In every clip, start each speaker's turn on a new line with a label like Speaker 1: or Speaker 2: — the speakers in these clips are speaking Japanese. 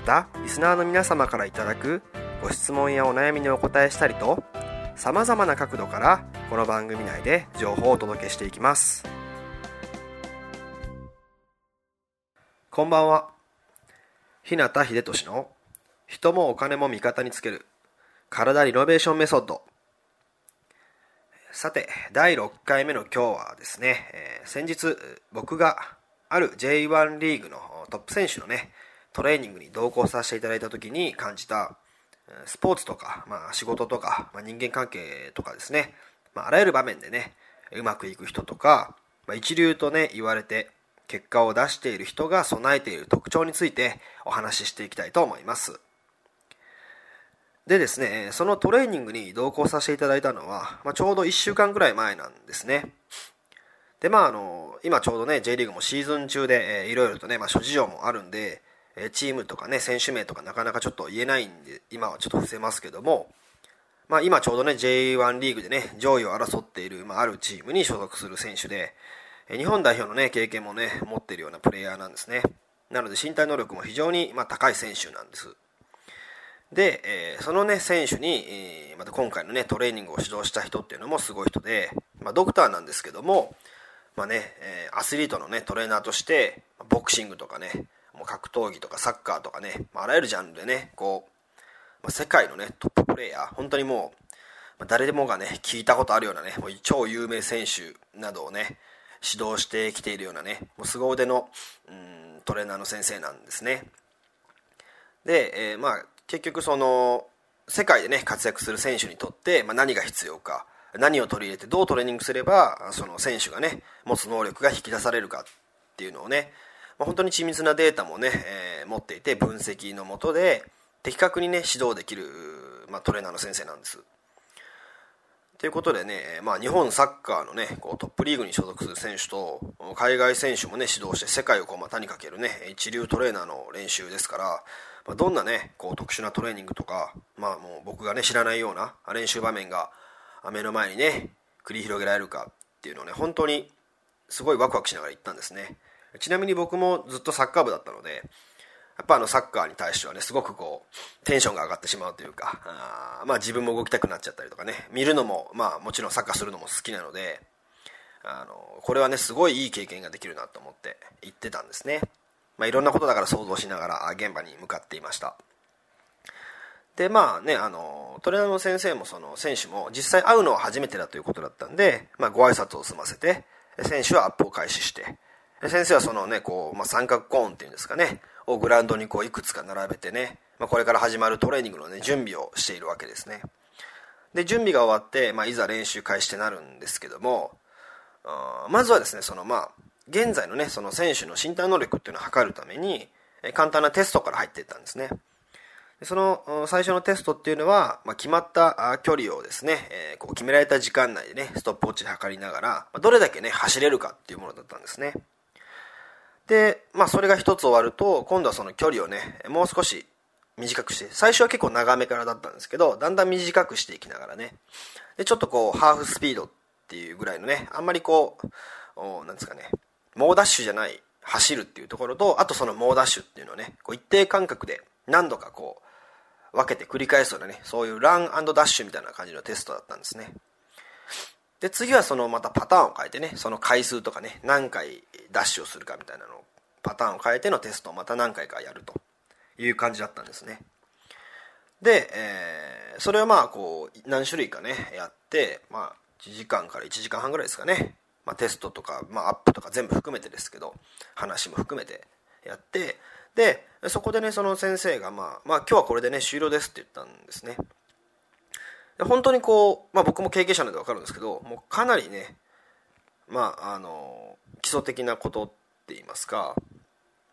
Speaker 1: またリスナーの皆様からいただくご質問やお悩みにお答えしたりとさまざまな角度からこの番組内で情報をお届けしていきます。こんばんは。日向秀俊の人もお金も味方につける体リノベーションメソッド。さて第6回目の今日はですね、えー、先日僕がある J1 リーグのトップ選手のねトレーニングに同行させていただいた時に感じたスポーツとか、まあ、仕事とか、まあ、人間関係とかですね、まあ、あらゆる場面でねうまくいく人とか、まあ、一流とね言われて結果を出している人が備えている特徴についてお話ししていきたいと思います。でですねそのトレーニングに同行させていただいたのは、まあ、ちょうど1週間ぐらい前なんですね。でまああの今ちょうどね J リーグもシーズン中で、え、いろいろとね、まあ、諸事情もあるんでえチームとかね選手名とかなかなかちょっと言えないんで今はちょっと伏せますけどもまあ、今ちょうどね J1 リーグでね上位を争っている、まあ、あるチームに所属する選手でえ日本代表のね経験もね持ってるようなプレイヤーなんですね。なので身体能力も非常に、まあ、高い選手なんです。で、えー、そのね選手に、えー、また今回のねトレーニングを指導した人っていうのもすごい人で、まあ、ドクターなんですけどもまあね、えー、アスリートのねトレーナーとしてボクシングとかねもう格闘技とかサッカーとかね、まあ、あらゆるジャンルでねこうまあ、世界のねトッププレーヤー本当にもう、まあ、誰でもがね聞いたことあるようなねもう超有名選手などをね指導してきているようなねもう凄腕のうんトレーナーの先生なんですね。で、えー、まあ結局その世界でね活躍する選手にとって、まあ、何が必要か何を取り入れてどうトレーニングすればその選手がね持つ能力が引き出されるかっていうのをね、まあ、本当に緻密なデータもね、えー、持っていて分析のもとで的確にね指導できる、まあ、トレーナーの先生なんです。ということでね、まあ、日本サッカーのねこうトップリーグに所属する選手と海外選手もね指導して世界をこう股にかけるね一流トレーナーの練習ですから、まあ、どんなねこう特殊なトレーニングとか、まあ、もう僕がね知らないような練習場面が目の前にね繰り広げられるかっていうのをね本当にすごいワクワクしながら行ったんですねちなみに僕もずっとサッカー部だったのでやっぱあのサッカーに対してはねすごくこうテンションが上がってしまうというかあまあ自分も動きたくなっちゃったりとかね見るのもまあもちろんサッカーするのも好きなのであのこれはねすごいいい経験ができるなと思って言ってたんですね、まあ、いろんなことだから想像しながら現場に向かっていました。でまあねあのトレーナーの先生もその選手も実際会うのは初めてだということだったんで、まあ、ご挨拶を済ませて選手はアップを開始して先生はそのねこう、まあ、三角コーンっていうんですかね。をグラウンドにこういくつか並べてね、まあ、これから始まるトレーニングの、ね、準備をしているわけですね。で準備が終わって、まあ、いざ練習開始ってなるんですけどもまずはですねそのまあ現在のねその選手の身体能力っていうのを測るために簡単なテストから入っていったんですね。その最初のテストっていうのは、まあ、決まった距離をですね、えー、こう決められた時間内でねストップウォッチで測りながらどれだけね走れるかっていうものだったんですね。で、まあ、それが一つ終わると今度はその距離をねもう少し短くして最初は結構長めからだったんですけどだんだん短くしていきながらね。でちょっとこうハーフスピードっていうぐらいのねあんまりこうなんですかね猛ダッシュじゃない走るっていうところとあとその猛ダッシュっていうのをねこう一定間隔で何度かこう分けて繰り返すようなねそういうランダッシュみたいな感じのテストだったんですね。で次はそのまたパターンを変えてねその回数とかね何回ダッシュをするかみたいなのをパターンを変えてのテストをまた何回かやるという感じだったんですね。で、えー、それをまあこう何種類かねやってまあ1時間から1時間半ぐらいですかね、まあ、テストとか、まあ、アップとか全部含めてですけど話も含めてやってでそこでねその先生が、まあ、まあ今日はこれでね終了ですって言ったんですね。で本当にこう、まあ、僕も経験者なので分かるんですけどもうかなりねまああの基礎的なことって言いますか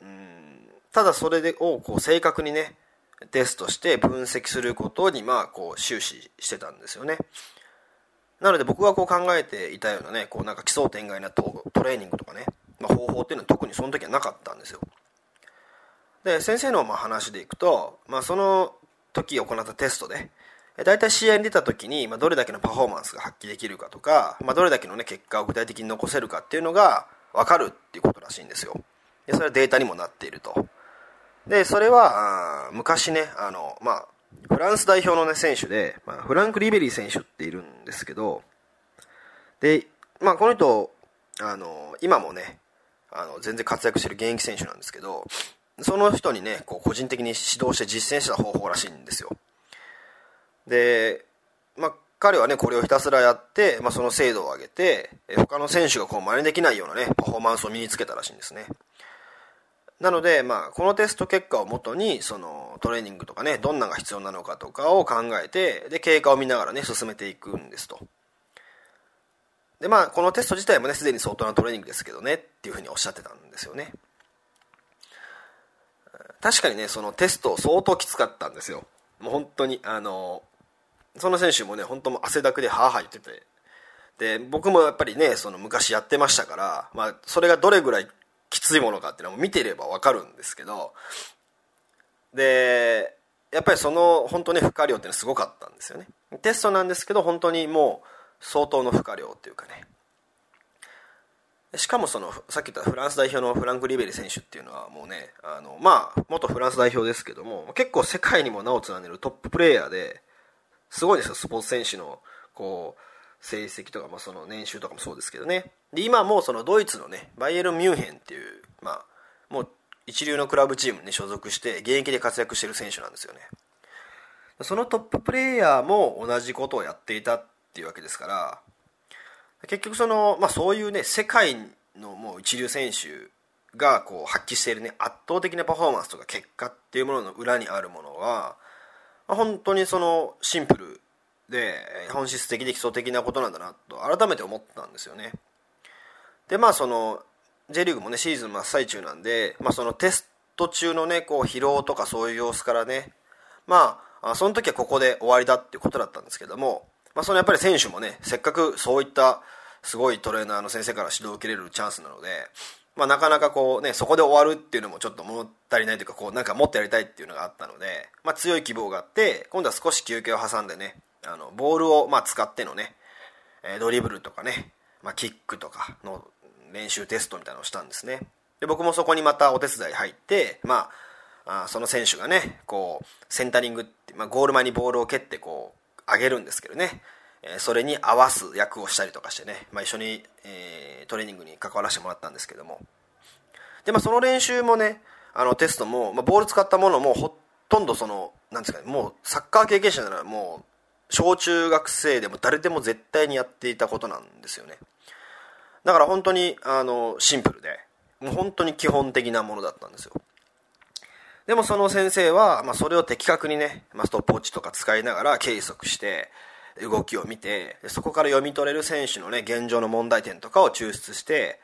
Speaker 1: うんただそれをこう正確にねテストして分析することにまあこう終始してたんですよね。なので僕がこう考えていたようなねこうなんか奇想天外なトトレーニングとかね、まあ、方法っていうのは特にその時はなかったんですよ。で先生のま話でいくと、まあ、その時行ったテストで大体試合に出た時に、まあ、どれだけのパフォーマンスが発揮できるかとか、まあ、どれだけの、ね、結果を具体的に残せるかっていうのが分かるっていうことらしいんですよ。でそれはデータにもなっていると。でそれは昔ねあの、まあ、フランス代表の、ね、選手で、まあ、フランク・リベリー選手っているんですけどで、まあ、この人あの今もねあの全然活躍してる現役選手なんですけどその人にねこう個人的に指導して実践した方法らしいんですよ。で、まあ、彼はねこれをひたすらやって、まあ、その精度を上げて他の選手がこう真似できないようなねパフォーマンスを身につけたらしいんですね。なので、まあ、このテスト結果をもとにそのトレーニングとかねどんなが必要なのかとかを考えてで経過を見ながらね進めていくんですと。でまあこのテスト自体もねすでに相当なトレーニングですけどねっていうふうにおっしゃってたんですよね。確かにねそのテスト相当きつかったんですよ。もう本当にあのその選手もね本当も汗だくでハーハー言ってて。で僕もやっぱりねその昔やってましたから、まあ、それがどれぐらいきついものかっていうのも見ていれば分かるんですけど。でやっぱりその本当ね負荷量っていうのはすごかったんですよね。テストなんですけど本当にもう相当の負荷量っていうかね。しかもそのさっき言ったフランス代表のフランク・リベリ選手っていうのはもうねあのまあ元フランス代表ですけども結構世界にも名を連ねるトッププレーヤーですごいですよスポーツ選手のこう成績とか、まあ、その年収とかもそうですけどね。で今もそのドイツのねバイエルン・ミュンヘンっていう、まあ、もう一流のクラブチームに所属して現役で活躍してる選手なんですよね。そのトッププレーヤーも同じことをやっていたっていうわけですから結局その、まあ、そういうね世界のもう一流選手がこう発揮しているね圧倒的なパフォーマンスとか結果っていうものの裏にあるものは、本当にそのシンプルで本質的で基礎的なことなんだなと改めて思ったんですよね。でまあその J リーグもねシーズン真っ最中なんで、まあ、そのテスト中のねこう疲労とかそういう様子からねまあその時はここで終わりだっていうことだったんですけども、まあ、そのやっぱり選手もねせっかくそういったすごいトレーナーの先生から指導を受けれるチャンスなので、まあ、なかなかこうねそこで終わるっていうのもちょっと物足りないというかこうなんかもっとやりたいっていうのがあったので、まあ、強い希望があって今度は少し休憩を挟んでねあのボールをまあ使ってのねドリブルとかね、まあ、キックとかの練習テストみたいなのをしたんですね。で僕もそこにまたお手伝い入ってまあその選手がねこうセンタリングって、まあ、ゴール前にボールを蹴ってこう上げるんですけどね。それに合わす役をしたりとかしてね、まあ、一緒に、え、トレーニングに関わらせてもらったんですけども。で、まあ、その練習もねあのテストも、まあ、ボール使ったものもほとんどそのなんですかねもうサッカー経験者ならもう小中学生でも誰でも絶対にやっていたことなんですよね。だから本当にあのシンプルでもう本当に基本的なものだったんですよ。でもその先生は、まあ、それを的確にね、まあ、ストップウォッチとか使いながら計測して動きを見てそこから読み取れる選手のね現状の問題点とかを抽出して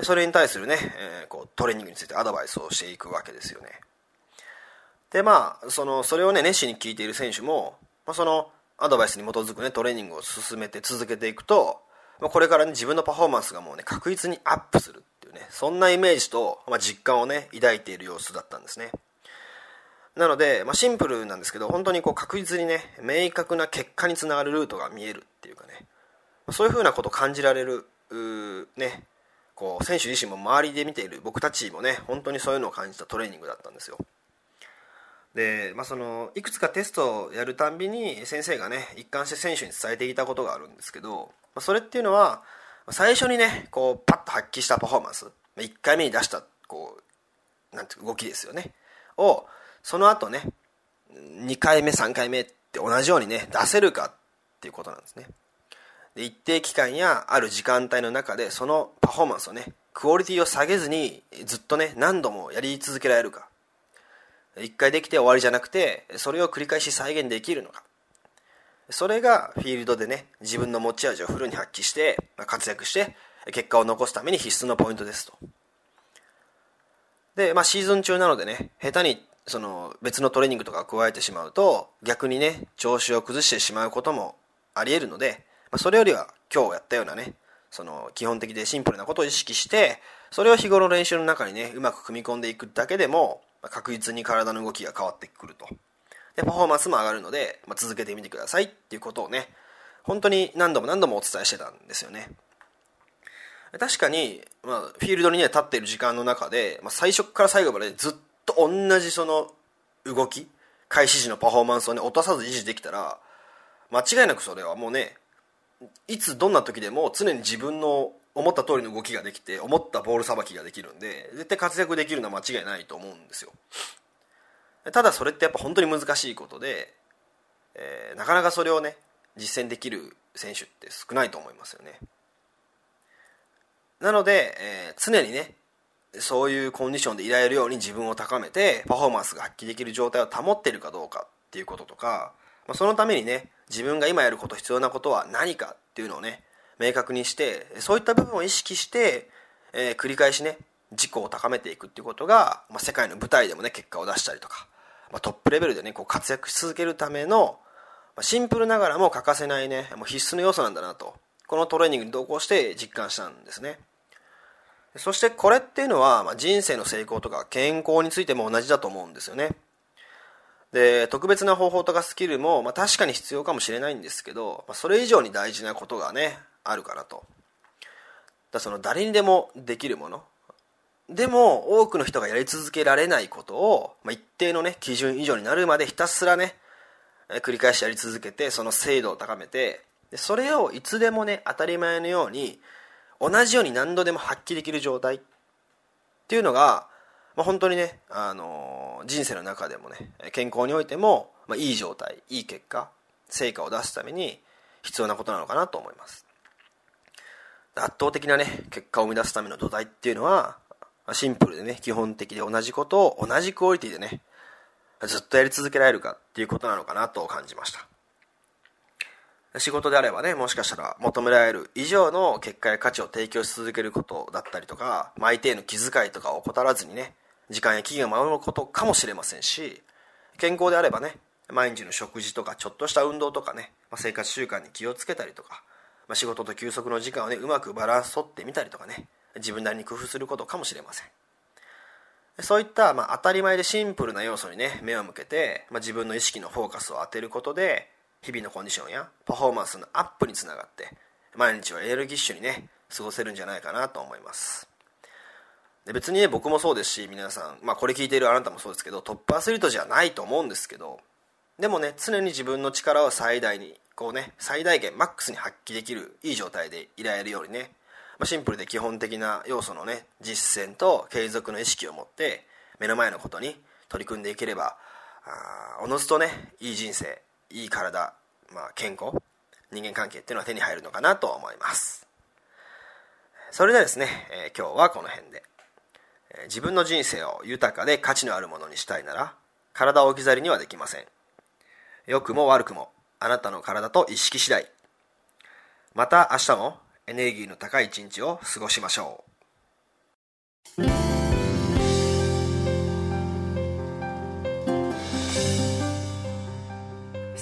Speaker 1: それに対するね、えー、こうトレーニングについてアドバイスをしていくわけですよね。でまあそのそれをね熱心に聞いている選手も、まあ、そのアドバイスに基づくねトレーニングを進めて続けていくと、まあ、これからね自分のパフォーマンスがもうね確実にアップするっていうねそんなイメージと、まあ、実感をね抱いている様子だったんですね。なので、まあ、シンプルなんですけど本当にこう確実にね明確な結果につながるルートが見えるっていうかね。そういうふうなことを感じられるねこう選手自身も周りで見ている僕たちもね本当にそういうのを感じたトレーニングだったんですよ。で、まあ、そのいくつかテストをやるたんびに先生がね一貫して選手に伝えていたことがあるんですけど、まあ、それっていうのは最初にねこうパッと発揮したパフォーマンス1回目に出したこうなんていう動きですよね。をその後ね2回目3回目って同じようにね出せるかっていうことなんですね。で一定期間やある時間帯の中でそのパフォーマンスをねクオリティを下げずにずっとね何度もやり続けられるか。1回できて終わりじゃなくてそれを繰り返し再現できるのか。それがフィールドでね自分の持ち味をフルに発揮して活躍して結果を残すために必須のポイントですと。で、まあ、シーズン中なのでね下手にその別のトレーニングとか加えてしまうと逆にね調子を崩してしまうこともありえるので、まあ、それよりは今日やったようなねその基本的でシンプルなことを意識してそれを日頃の練習の中にねうまく組み込んでいくだけでも確実に体の動きが変わってくると。でパフォーマンスも上がるので、まあ、続けてみてくださいっていうことをね本当に何度も何度もお伝えしてたんですよね。確かに、まあ、フィールドにね立っている時間の中で、まあ、最初から最後までずっとと同じその動き開始時のパフォーマンスをね落とさず維持できたら間違いなくそれはもうねいつどんな時でも常に自分の思った通りの動きができて思ったボールさばきができるんで絶対活躍できるのは間違いないと思うんですよ。ただそれってやっぱ本当に難しいことで、えー、なかなかそれをね実践できる選手って少ないと思いますよね。なので、えー、常にねそういうコンディションでいられるように自分を高めてパフォーマンスが発揮できる状態を保っているかどうかっていうこととか、まあ、そのためにね自分が今やること必要なことは何かっていうのをね明確にしてそういった部分を意識して、えー、繰り返しね自己を高めていくっていうことが、まあ、世界の舞台でもね結果を出したりとか、まあ、トップレベルでねこう活躍し続けるための、ま、シンプルながらも欠かせないねもう必須の要素なんだなとこのトレーニングに同行して実感したんですね。そしてこれっていうのは、まあ、人生の成功とか健康についても同じだと思うんですよね。で特別な方法とかスキルも、まあ、確かに必要かもしれないんですけど、まあ、それ以上に大事なことがねあるかなと。だその誰にでもできるもの。でも多くの人がやり続けられないことを、まあ、一定のね基準以上になるまでひたすらね繰り返しやり続けてその精度を高めてでそれをいつでもね当たり前のように同じように何度でも発揮できる状態。っていうのが、まあ、本当にね、あのー、人生の中でもね健康においても、まあ、いい状態いい結果成果を出すために必要なことなのかなと思います。圧倒的なね結果を生み出すための土台っていうのはシンプルでね基本的で同じことを同じクオリティでねずっとやり続けられるかっていうことなのかなと感じました。仕事であればねもしかしたら求められる以上の結果や価値を提供し続けることだったりとか相手への気遣いとかを怠らずにね時間や期限を守ることかもしれませんし健康であればね毎日の食事とかちょっとした運動とかね、まあ、生活習慣に気をつけたりとか、まあ、仕事と休息の時間をねうまくバランス取ってみたりとかね自分なりに工夫することかもしれません。そういった、まあ、当たり前でシンプルな要素にね目を向けて、まあ、自分の意識のフォーカスを当てることで日々のコンディションやパフォーマンスのアップにつながって毎日をエネルギッシュにね過ごせるんじゃないかなと思います。で別にね僕もそうですし皆さん、まあ、これ聞いているあなたもそうですけどトップアスリートじゃないと思うんですけどでもね常に自分の力を最大にこうね最大限マックスに発揮できるいい状態でいられるようにね、まあ、シンプルで基本的な要素のね実践と継続の意識を持って目の前のことに取り組んでいければあおのずとねいい人生いい体、まあ、健康人間関係っていうのは手に入るのかなと思います。それではですね、えー、今日はこの辺で、えー、自分の人生を豊かで価値のあるものにしたいなら体を置き去りにはできません。良くも悪くもあなたの体と意識次第。また明日もエネルギーの高い一日を過ごしましょう。